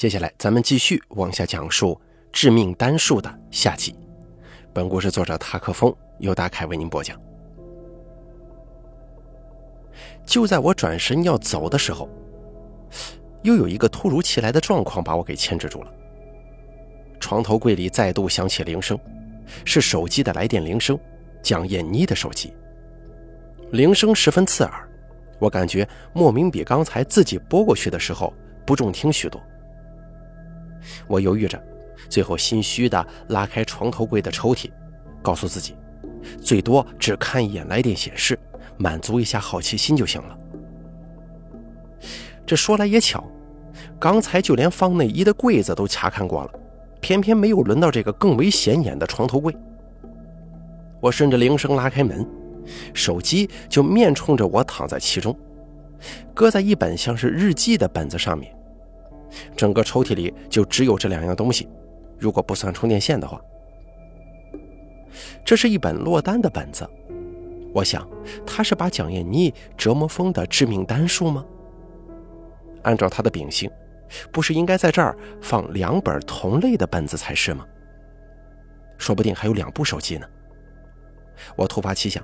接下来，咱们继续往下讲述《致命单数》的下集。本故事作者塔克风由大凯为您播讲。就在我转身要走的时候，又有一个突如其来的状况把我给牵制住了。床头柜里再度响起铃声，是手机的来电铃声，蒋艳妮的手机。铃声十分刺耳，我感觉莫名比刚才自己拨过去的时候不中听许多。我犹豫着，最后心虚的拉开床头柜的抽屉，告诉自己，最多只看一眼来电显示，满足一下好奇心就行了。这说来也巧，刚才就连放内衣的柜子都查看过了，偏偏没有轮到这个更为显眼的床头柜。我顺着铃声拉开门，手机就面冲着我躺在其中，搁在一本像是日记的本子上面。整个抽屉里就只有这两样东西，如果不算充电线的话。这是一本落单的本子，我想他是把蒋燕妮折磨疯的致命单数吗？按照他的秉性，不是应该在这儿放两本同类的本子才是吗？说不定还有两部手机呢。我突发奇想，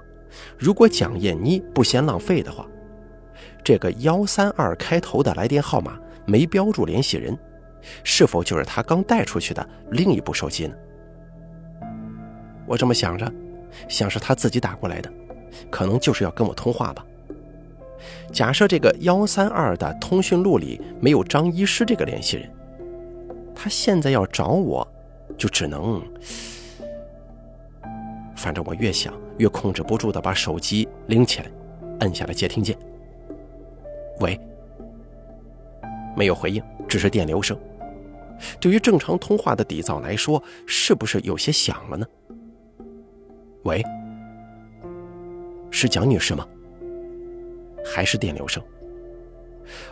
如果蒋燕妮不嫌浪费的话，这个幺三二开头的来电号码。没标注联系人，是否就是他刚带出去的另一部手机呢？我这么想着，像是他自己打过来的，可能就是要跟我通话吧。假设这个幺三二的通讯录里没有张医师这个联系人，他现在要找我，就只能……反正我越想越控制不住的把手机拎起来，摁下了接听键。喂。没有回应，只是电流声。对于正常通话的底噪来说，是不是有些响了呢？喂，是蒋女士吗？还是电流声？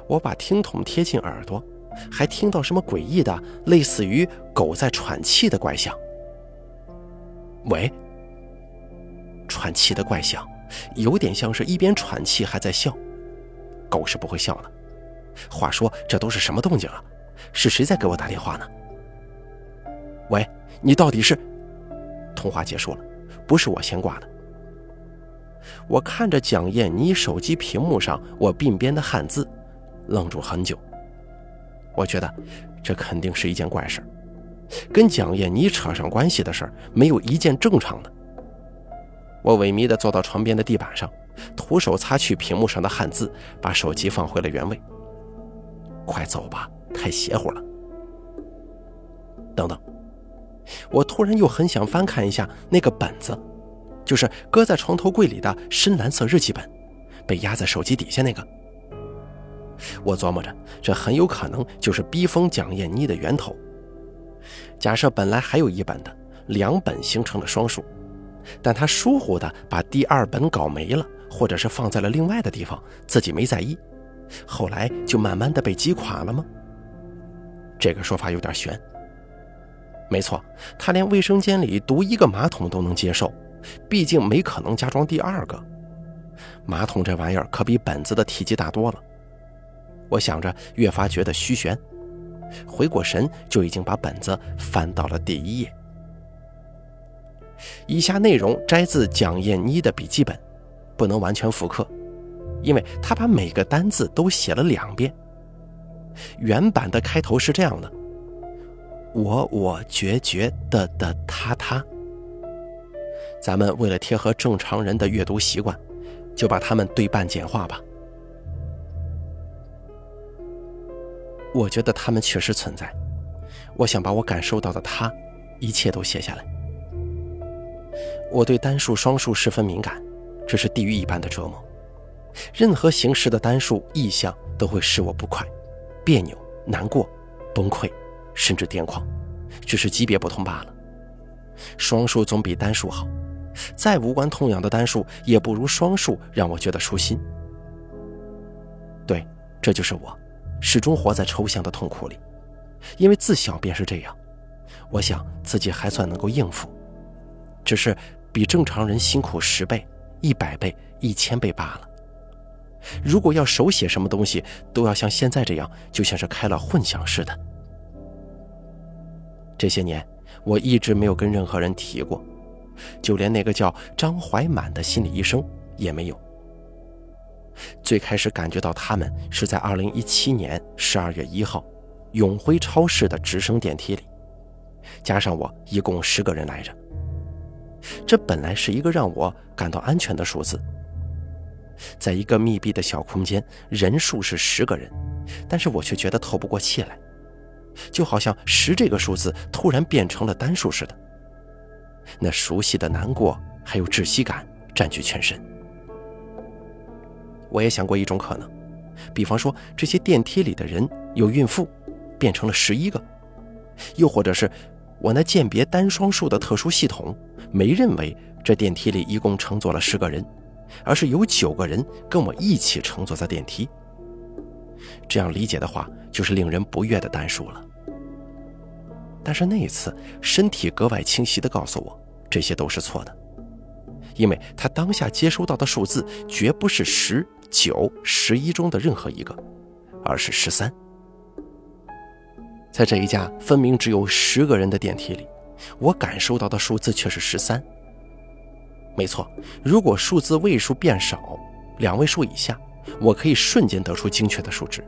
我把听筒贴近耳朵，还听到什么诡异的，类似于狗在喘气的怪响。喂，喘气的怪响，有点像是一边喘气还在笑。狗是不会笑的。话说，这都是什么动静啊？是谁在给我打电话呢？喂，你到底是？通话结束了，不是我先挂的。我看着蒋艳妮手机屏幕上我鬓边的汉字，愣住很久。我觉得这肯定是一件怪事儿跟蒋艳妮扯上关系的事儿没有一件正常的。我萎靡地坐到床边的地板上，徒手擦去屏幕上的汉字，把手机放回了原位。快走吧，太邪乎了。等等，我突然又很想翻看一下那个本子，就是搁在床头柜里的深蓝色日记本，被压在手机底下那个。我琢磨着，这很有可能就是逼疯蒋艳妮的源头。假设本来还有一本的，两本形成了双数，但他疏忽的把第二本搞没了，或者是放在了另外的地方，自己没在意。后来就慢慢的被击垮了吗？这个说法有点悬。没错，他连卫生间里独一个马桶都能接受，毕竟没可能加装第二个。马桶这玩意儿可比本子的体积大多了。我想着，越发觉得虚悬。回过神，就已经把本子翻到了第一页。以下内容摘自蒋艳妮的笔记本，不能完全复刻。因为他把每个单字都写了两遍。原版的开头是这样的：“我我决绝的的他他。”咱们为了贴合正常人的阅读习惯，就把它们对半简化吧。我觉得他们确实存在，我想把我感受到的他，一切都写下来。我对单数、双数十分敏感，这是地狱一般的折磨。任何形式的单数意象都会使我不快、别扭、难过、崩溃，甚至癫狂，只是级别不同罢了。双数总比单数好，再无关痛痒的单数也不如双数让我觉得舒心。对，这就是我，始终活在抽象的痛苦里，因为自小便是这样。我想自己还算能够应付，只是比正常人辛苦十倍、一百倍、一千倍罢了。如果要手写什么东西，都要像现在这样，就像是开了混响似的，这些年，我一直没有跟任何人提过，就连那个叫张怀满的心理医生也没有。最开始感觉到他们是在2017年12月1号，永辉超市的直升电梯里，加上我一共十个人来着。这本来是一个让我感到安全的数字。在一个密闭的小空间，人数是十个人，但是我却觉得透不过气来，就好像十这个数字突然变成了单数似的。那熟悉的难过还有窒息感占据全身。我也想过一种可能，比方说这些电梯里的人有孕妇，变成了十一个；又或者是我那鉴别单双数的特殊系统没认为这电梯里一共乘坐了十个人。而是有九个人跟我一起乘坐在电梯。这样理解的话，就是令人不悦的单数了。但是那一次，身体格外清晰地告诉我，这些都是错的，因为他当下接收到的数字绝不是十九、十一中的任何一个，而是十三。在这一架分明只有十个人的电梯里，我感受到的数字却是十三。没错，如果数字位数变少，两位数以下，我可以瞬间得出精确的数值，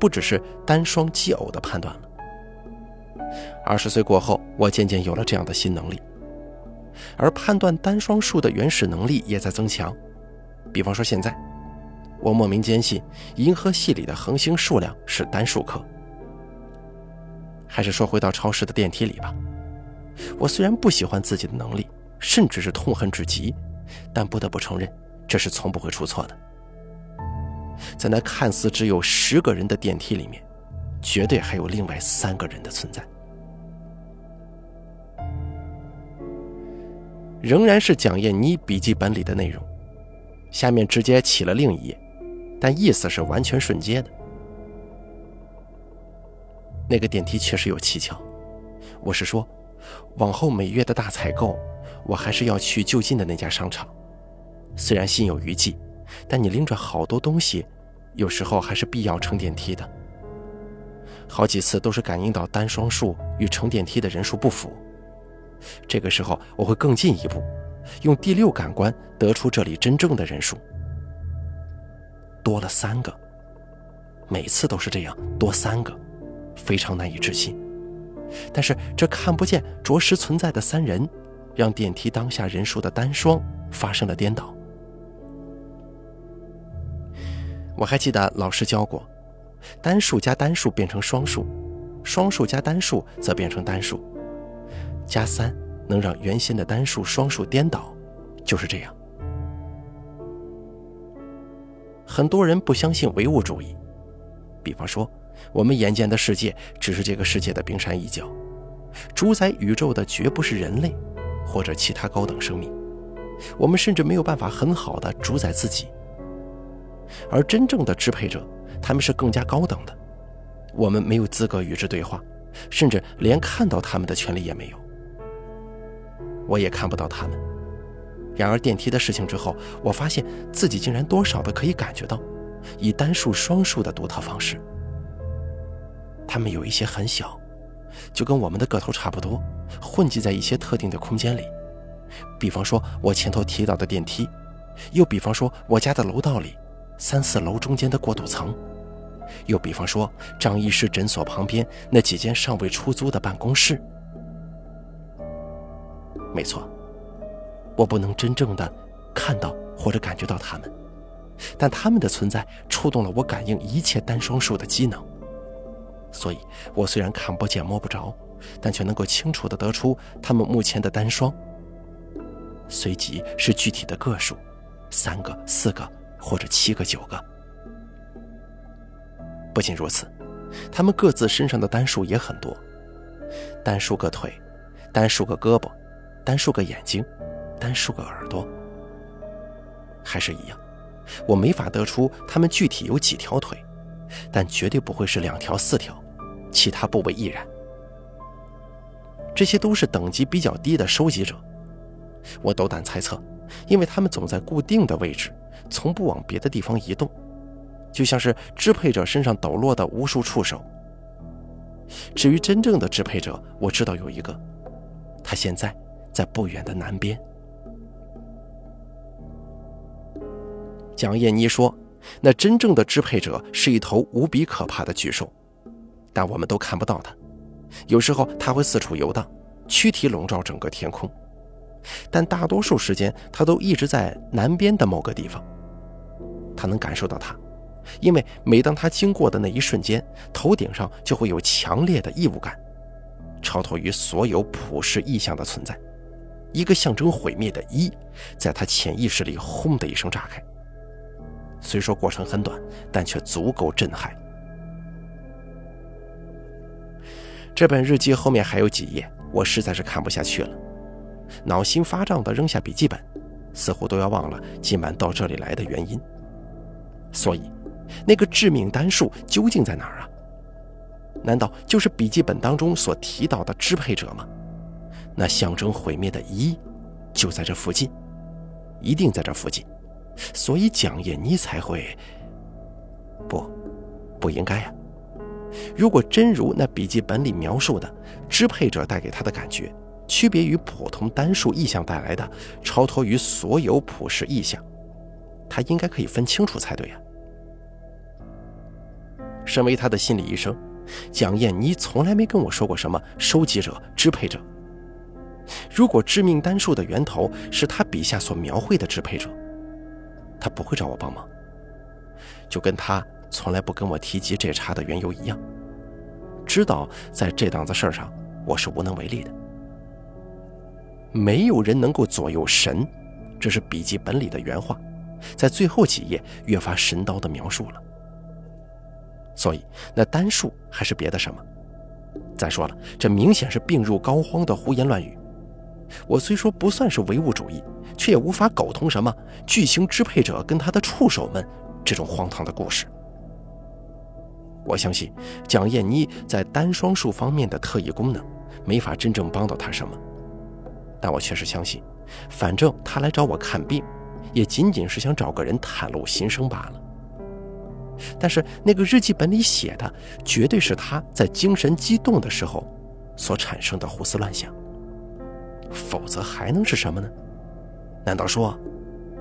不只是单双奇偶的判断了。二十岁过后，我渐渐有了这样的新能力，而判断单双数的原始能力也在增强。比方说，现在我莫名坚信银河系里的恒星数量是单数颗。还是说回到超市的电梯里吧，我虽然不喜欢自己的能力。甚至是痛恨至极，但不得不承认，这是从不会出错的。在那看似只有十个人的电梯里面，绝对还有另外三个人的存在。仍然是蒋燕妮笔记本里的内容，下面直接起了另一页，但意思是完全顺接的。那个电梯确实有蹊跷，我是说，往后每月的大采购。我还是要去就近的那家商场，虽然心有余悸，但你拎着好多东西，有时候还是必要乘电梯的。好几次都是感应到单双数与乘电梯的人数不符，这个时候我会更进一步，用第六感官得出这里真正的人数，多了三个，每次都是这样，多三个，非常难以置信。但是这看不见、着实存在的三人。让电梯当下人数的单双发生了颠倒。我还记得老师教过，单数加单数变成双数，双数加单数则变成单数，加三能让原先的单数双数颠倒，就是这样。很多人不相信唯物主义，比方说，我们眼见的世界只是这个世界的冰山一角，主宰宇宙的绝不是人类。或者其他高等生命，我们甚至没有办法很好的主宰自己。而真正的支配者，他们是更加高等的，我们没有资格与之对话，甚至连看到他们的权利也没有。我也看不到他们。然而电梯的事情之后，我发现自己竟然多少的可以感觉到，以单数双数的独特方式，他们有一些很小。就跟我们的个头差不多，混迹在一些特定的空间里，比方说我前头提到的电梯，又比方说我家的楼道里，三四楼中间的过渡层，又比方说张医师诊所旁边那几间尚未出租的办公室。没错，我不能真正的看到或者感觉到他们，但他们的存在触动了我感应一切单双数的机能。所以，我虽然看不见摸不着，但却能够清楚地得出他们目前的单双。随即是具体的个数，三个、四个或者七个、九个。不仅如此，他们各自身上的单数也很多：单数个腿，单数个胳膊，单数个眼睛，单数个耳朵。还是一样，我没法得出他们具体有几条腿，但绝对不会是两条、四条。其他部位亦然，这些都是等级比较低的收集者。我斗胆猜测，因为他们总在固定的位置，从不往别的地方移动，就像是支配者身上抖落的无数触手。至于真正的支配者，我知道有一个，他现在在不远的南边。蒋燕妮说：“那真正的支配者是一头无比可怕的巨兽，但我们都看不到它。有时候它会四处游荡，躯体笼罩整个天空，但大多数时间它都一直在南边的某个地方。他能感受到它，因为每当他经过的那一瞬间，头顶上就会有强烈的异物感，超脱于所有普世意象的存在。一个象征毁灭的‘一’，在他潜意识里轰的一声炸开。”虽说过程很短，但却足够震撼。这本日记后面还有几页，我实在是看不下去了，脑心发胀地扔下笔记本，似乎都要忘了今晚到这里来的原因。所以，那个致命单数究竟在哪儿啊？难道就是笔记本当中所提到的支配者吗？那象征毁灭的一，就在这附近，一定在这附近。所以蒋燕妮才会不，不应该呀。如果真如那笔记本里描述的，支配者带给他的感觉，区别于普通单数意象带来的，超脱于所有普世意象，他应该可以分清楚才对呀。身为他的心理医生，蒋燕妮从来没跟我说过什么收集者、支配者。如果致命单数的源头是他笔下所描绘的支配者，他不会找我帮忙，就跟他从来不跟我提及这茬的缘由一样。知道在这档子事上，我是无能为力的。没有人能够左右神，这是笔记本里的原话，在最后几页越发神刀的描述了。所以那单数还是别的什么？再说了，这明显是病入膏肓的胡言乱语。我虽说不算是唯物主义，却也无法苟同什么巨型支配者跟他的触手们这种荒唐的故事。我相信蒋燕妮在单双数方面的特异功能，没法真正帮到他什么。但我确实相信，反正他来找我看病，也仅仅是想找个人袒露心声罢了。但是那个日记本里写的，绝对是他在精神激动的时候所产生的胡思乱想。否则还能是什么呢？难道说，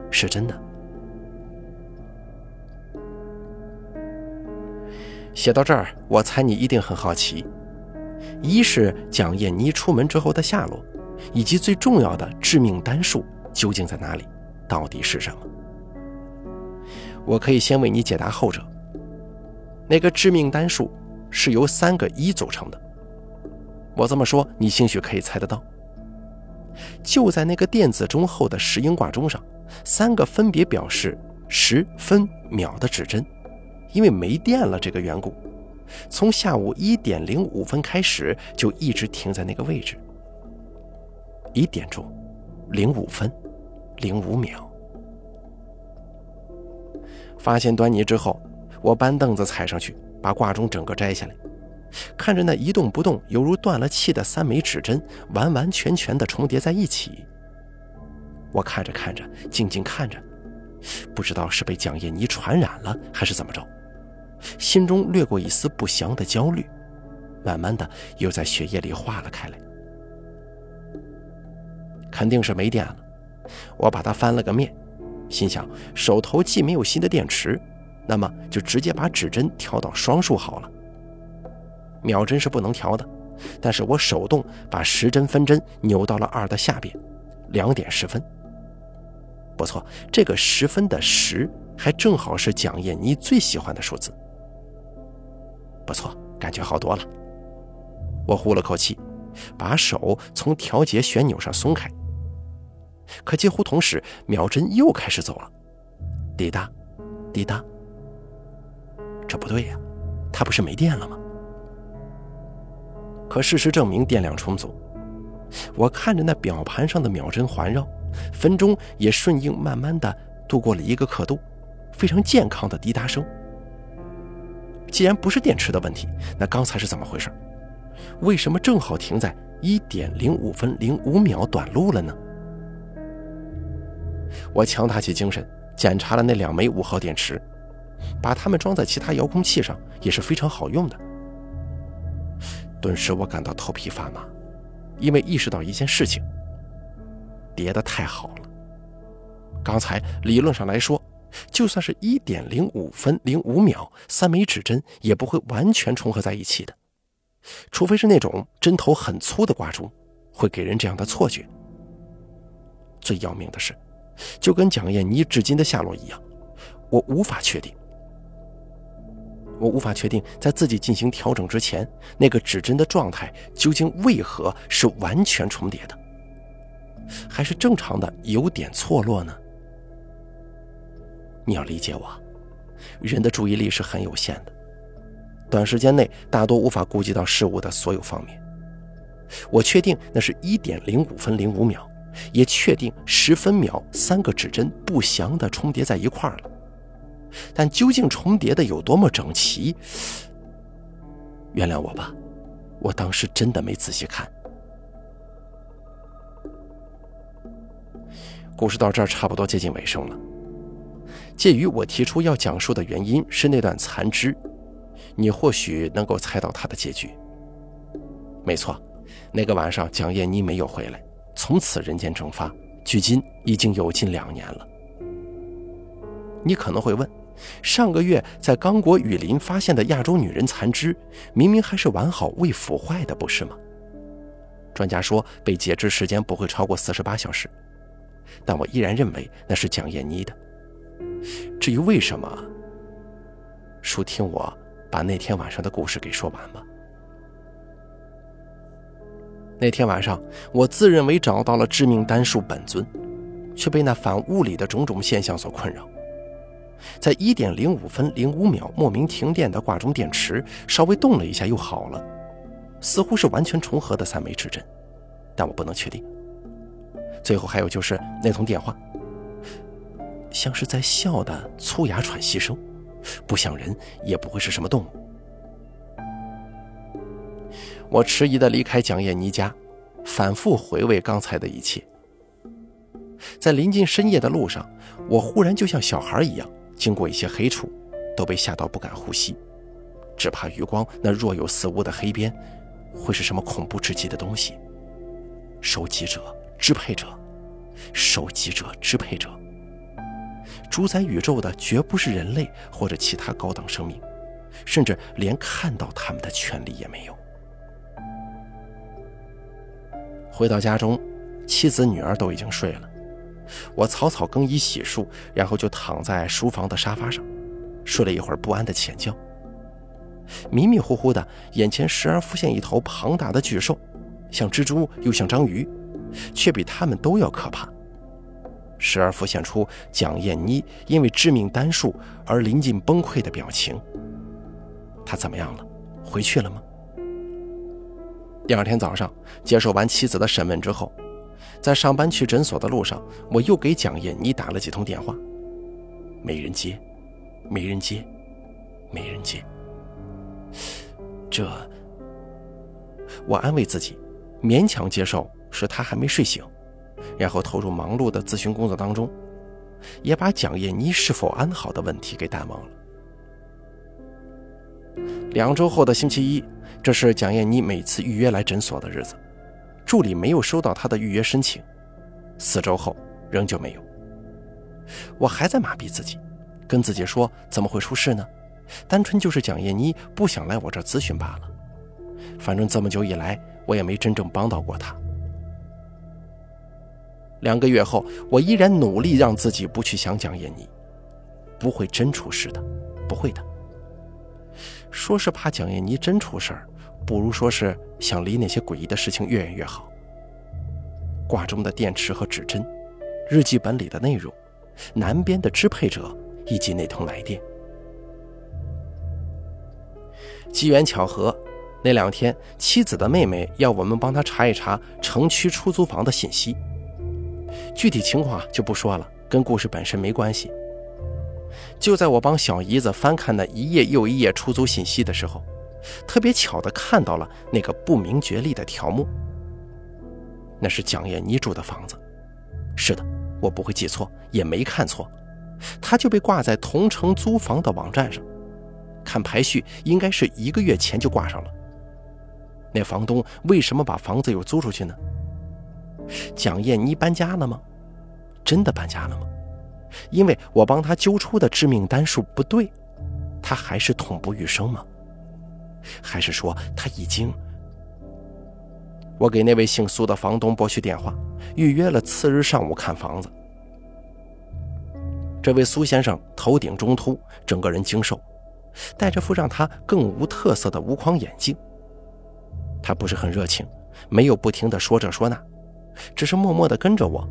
是真的？写到这儿，我猜你一定很好奇：一是蒋燕妮出门之后的下落，以及最重要的致命单数究竟在哪里，到底是什么？我可以先为你解答后者。那个致命单数是由三个一组成的。我这么说，你兴许可以猜得到。就在那个电子钟后的石英挂钟上，三个分别表示时分秒的指针，因为没电了这个缘故，从下午一点零五分开始就一直停在那个位置。一点钟，零五分，零五秒。发现端倪之后，我搬凳子踩上去，把挂钟整个摘下来。看着那一动不动、犹如断了气的三枚指针，完完全全的重叠在一起。我看着看着，静静看着，不知道是被蒋叶妮传染了，还是怎么着，心中掠过一丝不祥的焦虑，慢慢的又在血液里化了开来。肯定是没电了，我把它翻了个面，心想手头既没有新的电池，那么就直接把指针调到双数好了。秒针是不能调的，但是我手动把时针分针扭到了二的下边，两点十分。不错，这个十分的十还正好是蒋燕妮最喜欢的数字。不错，感觉好多了。我呼了口气，把手从调节旋钮上松开。可几乎同时，秒针又开始走了，滴答，滴答。这不对呀，它不是没电了吗？可事实证明电量充足，我看着那表盘上的秒针环绕，分钟也顺应慢慢的度过了一个刻度，非常健康的滴答声。既然不是电池的问题，那刚才是怎么回事？为什么正好停在一点零五分零五秒短路了呢？我强打起精神检查了那两枚五号电池，把它们装在其他遥控器上也是非常好用的。顿时我感到头皮发麻，因为意识到一件事情：叠得太好了。刚才理论上来说，就算是一点零五分零五秒，三枚指针也不会完全重合在一起的，除非是那种针头很粗的挂钟，会给人这样的错觉。最要命的是，就跟蒋燕妮至今的下落一样，我无法确定。我无法确定，在自己进行调整之前，那个指针的状态究竟为何是完全重叠的，还是正常的有点错落呢？你要理解我，人的注意力是很有限的，短时间内大多无法顾及到事物的所有方面。我确定那是一点零五分零五秒，也确定十分秒三个指针不祥的重叠在一块儿了。但究竟重叠的有多么整齐？原谅我吧，我当时真的没仔细看。故事到这儿差不多接近尾声了。介于我提出要讲述的原因是那段残肢，你或许能够猜到它的结局。没错，那个晚上蒋燕妮没有回来，从此人间蒸发，距今已经有近两年了。你可能会问。上个月在刚果雨林发现的亚洲女人残肢，明明还是完好未腐坏的，不是吗？专家说被截肢时间不会超过四十八小时，但我依然认为那是蒋燕妮的。至于为什么，叔听我把那天晚上的故事给说完吧。那天晚上，我自认为找到了致命单数本尊，却被那反物理的种种现象所困扰。在一点零五分零五秒莫名停电的挂钟电池稍微动了一下又好了，似乎是完全重合的三枚指针，但我不能确定。最后还有就是那通电话，像是在笑的粗哑喘息声，不像人，也不会是什么动物。我迟疑的离开蒋燕妮家，反复回味刚才的一切。在临近深夜的路上，我忽然就像小孩一样。经过一些黑处，都被吓到不敢呼吸，只怕余光那若有似无的黑边，会是什么恐怖至极的东西？收集者、支配者，收集者、支配者，主宰宇宙的绝不是人类或者其他高等生命，甚至连看到他们的权利也没有。回到家中，妻子、女儿都已经睡了。我草草更衣洗漱，然后就躺在书房的沙发上，睡了一会儿，不安的浅觉。迷迷糊糊的，眼前时而浮现一头庞大的巨兽，像蜘蛛又像章鱼，却比他们都要可怕。时而浮现出蒋燕妮因为致命单数而临近崩溃的表情。他怎么样了？回去了吗？第二天早上，接受完妻子的审问之后。在上班去诊所的路上，我又给蒋燕妮打了几通电话，没人接，没人接，没人接。这，我安慰自己，勉强接受是他还没睡醒，然后投入忙碌的咨询工作当中，也把蒋燕妮是否安好的问题给淡忘了。两周后的星期一，这是蒋燕妮每次预约来诊所的日子。助理没有收到他的预约申请，四周后仍旧没有。我还在麻痹自己，跟自己说怎么会出事呢？单纯就是蒋燕妮不想来我这咨询罢了。反正这么久以来，我也没真正帮到过她。两个月后，我依然努力让自己不去想蒋燕妮，不会真出事的，不会的。说是怕蒋燕妮真出事儿。不如说是想离那些诡异的事情越远越好。挂钟的电池和指针，日记本里的内容，南边的支配者以及那通来电。机缘巧合，那两天妻子的妹妹要我们帮她查一查城区出租房的信息。具体情况就不说了，跟故事本身没关系。就在我帮小姨子翻看那一页又一页出租信息的时候。特别巧的看到了那个不明觉厉的条目，那是蒋燕妮住的房子。是的，我不会记错，也没看错，它就被挂在同城租房的网站上。看排序，应该是一个月前就挂上了。那房东为什么把房子又租出去呢？蒋燕妮搬家了吗？真的搬家了吗？因为我帮他揪出的致命单数不对，他还是痛不欲生吗？还是说他已经……我给那位姓苏的房东拨去电话，预约了次日上午看房子。这位苏先生头顶中秃，整个人精瘦，戴着副让他更无特色的无框眼镜。他不是很热情，没有不停的说这说那，只是默默的跟着我，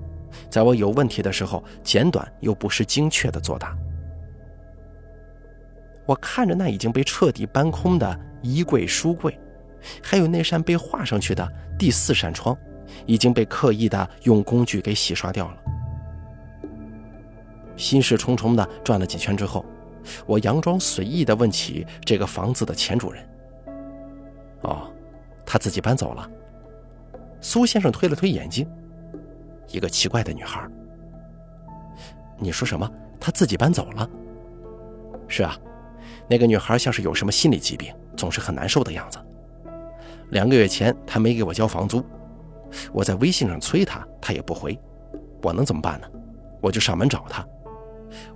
在我有问题的时候，简短又不失精确的作答。我看着那已经被彻底搬空的衣柜、书柜，还有那扇被画上去的第四扇窗，已经被刻意的用工具给洗刷掉了。心事重重的转了几圈之后，我佯装随意的问起这个房子的前主人：“哦，他自己搬走了。”苏先生推了推眼睛：“一个奇怪的女孩。”“你说什么？她自己搬走了？”“是啊，那个女孩像是有什么心理疾病，总是很难受的样子。两个月前她没给我交房租，我在微信上催她，她也不回。我能怎么办呢？我就上门找她。”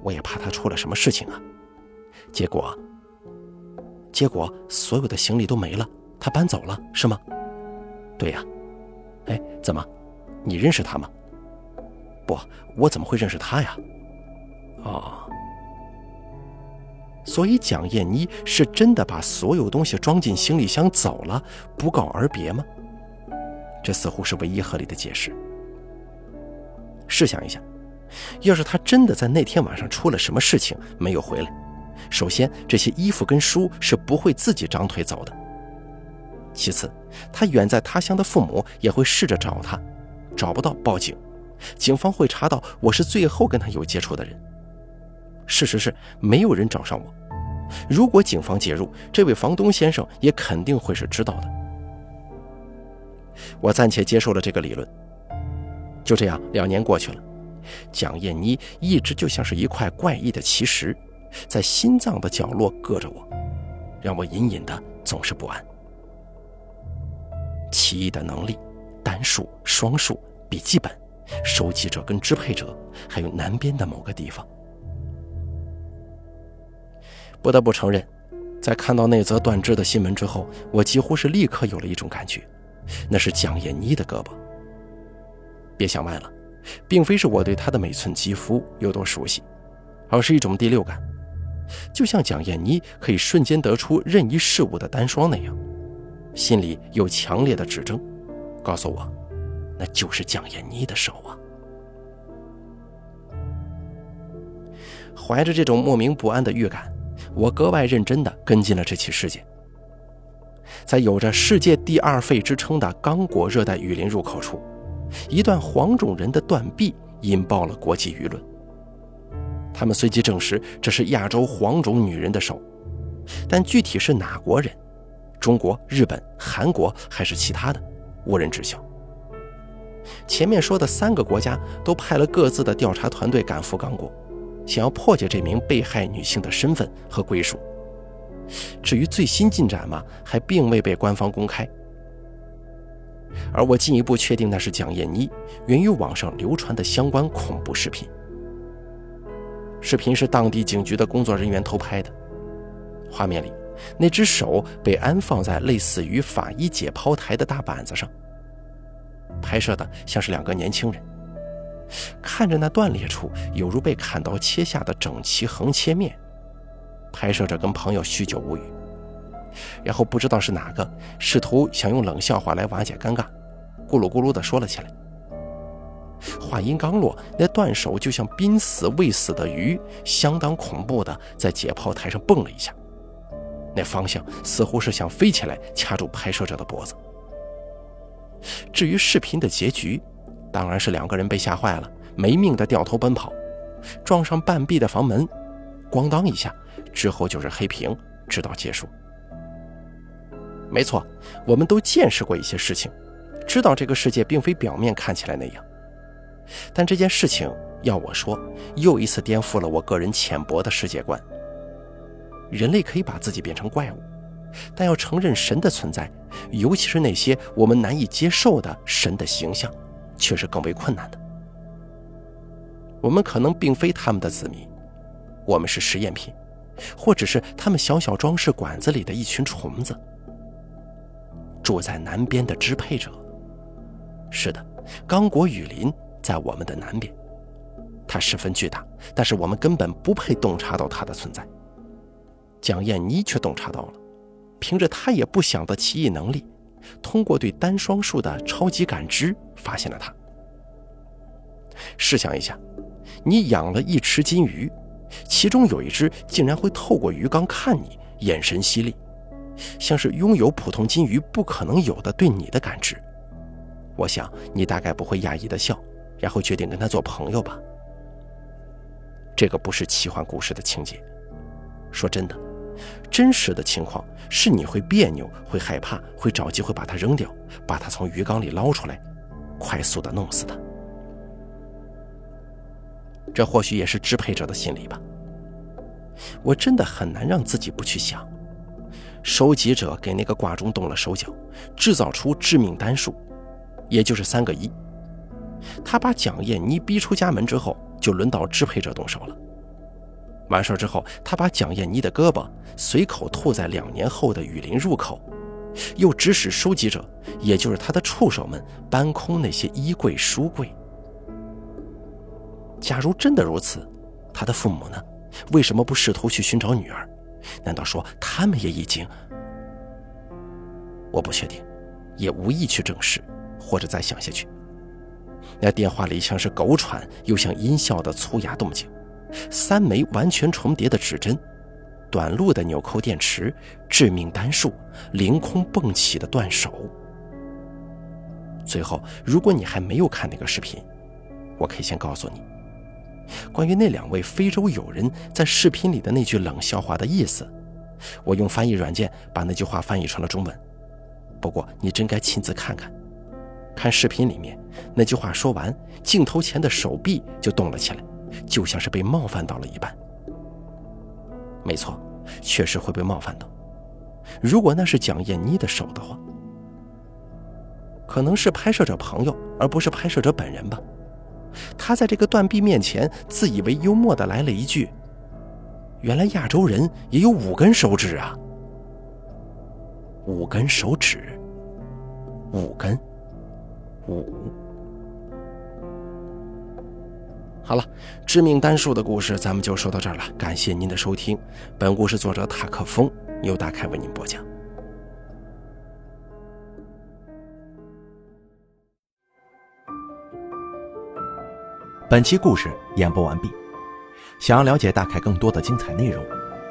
我也怕她出了什么事情啊！结果，结果所有的行李都没了，她搬走了，是吗？对呀。哎，怎么？你认识他吗？不，我怎么会认识他呀？哦，所以蒋燕妮是真的把所有东西装进行李箱走了，不告而别吗？这似乎是唯一合理的解释。试想一下。要是他真的在那天晚上出了什么事情没有回来，首先这些衣服跟书是不会自己长腿走的。其次，他远在他乡的父母也会试着找他，找不到报警，警方会查到我是最后跟他有接触的人。事实是没有人找上我，如果警方介入，这位房东先生也肯定会是知道的。我暂且接受了这个理论。就这样，两年过去了。蒋燕妮一直就像是一块怪异的奇石，在心脏的角落硌着我，让我隐隐的总是不安。奇异的能力，单数、双数、笔记本、收集者跟支配者，还有南边的某个地方。不得不承认，在看到那则断肢的新闻之后，我几乎是立刻有了一种感觉，那是蒋燕妮的胳膊。别想歪了。并非是我对她的每寸肌肤有多熟悉，而是一种第六感，就像蒋燕妮可以瞬间得出任意事物的单双那样，心里有强烈的指征，告诉我，那就是蒋燕妮的手啊。怀着这种莫名不安的预感，我格外认真地跟进了这起事件。在有着“世界第二肺”之称的刚果热带雨林入口处。一段黄种人的断臂引爆了国际舆论。他们随即证实这是亚洲黄种女人的手，但具体是哪国人——中国、日本、韩国还是其他的，无人知晓。前面说的三个国家都派了各自的调查团队赶赴刚果，想要破解这名被害女性的身份和归属。至于最新进展嘛，还并未被官方公开。而我进一步确定那是蒋燕妮源于网上流传的相关恐怖视频。视频是当地警局的工作人员偷拍的，画面里那只手被安放在类似于法医解剖台的大板子上，拍摄的像是两个年轻人，看着那断裂处犹如被砍刀切下的整齐横切面，拍摄者跟朋友叙旧无语。然后不知道是哪个试图想用冷笑话来瓦解尴尬，咕噜咕噜地说了起来。话音刚落，那断手就像濒死未死的鱼，相当恐怖的在解剖台上蹦了一下，那方向似乎是想飞起来掐住拍摄者的脖子。至于视频的结局，当然是两个人被吓坏了，没命的掉头奔跑，撞上半壁的房门，咣当一下，之后就是黑屏，直到结束。没错，我们都见识过一些事情，知道这个世界并非表面看起来那样。但这件事情要我说，又一次颠覆了我个人浅薄的世界观。人类可以把自己变成怪物，但要承认神的存在，尤其是那些我们难以接受的神的形象，却是更为困难的。我们可能并非他们的子民，我们是实验品，或者是他们小小装饰管子里的一群虫子。住在南边的支配者，是的，刚果雨林在我们的南边，它十分巨大，但是我们根本不配洞察到它的存在。蒋燕妮却洞察到了，凭着她也不想的奇异能力，通过对单双数的超级感知，发现了它。试想一下，你养了一池金鱼，其中有一只竟然会透过鱼缸看你，眼神犀利。像是拥有普通金鱼不可能有的对你的感知，我想你大概不会讶异的笑，然后决定跟他做朋友吧。这个不是奇幻故事的情节，说真的，真实的情况是你会别扭、会害怕、会找机会把它扔掉，把它从鱼缸里捞出来，快速的弄死它。这或许也是支配者的心理吧。我真的很难让自己不去想。收集者给那个挂钟动了手脚，制造出致命单数，也就是三个一。他把蒋燕妮逼出家门之后，就轮到支配者动手了。完事之后，他把蒋燕妮的胳膊随口吐在两年后的雨林入口，又指使收集者，也就是他的触手们搬空那些衣柜、书柜。假如真的如此，他的父母呢？为什么不试图去寻找女儿？难道说他们也已经？我不确定，也无意去证实，或者再想下去。那电话里像是狗喘又像音效的粗哑动静，三枚完全重叠的指针，短路的纽扣电池，致命单数，凌空蹦起的断手。最后，如果你还没有看那个视频，我可以先告诉你。关于那两位非洲友人在视频里的那句冷笑话的意思，我用翻译软件把那句话翻译成了中文。不过你真该亲自看看，看视频里面那句话说完，镜头前的手臂就动了起来，就像是被冒犯到了一般。没错，确实会被冒犯到。如果那是蒋燕妮的手的话，可能是拍摄者朋友，而不是拍摄者本人吧。他在这个断臂面前，自以为幽默的来了一句：“原来亚洲人也有五根手指啊！五根手指，五根，五。”好了，致命单数的故事咱们就说到这儿了。感谢您的收听，本故事作者塔克风由大凯为您播讲。本期故事演播完毕。想要了解大凯更多的精彩内容，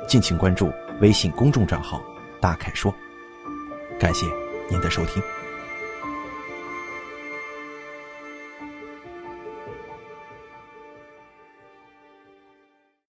敬请关注微信公众账号“大凯说”。感谢您的收听。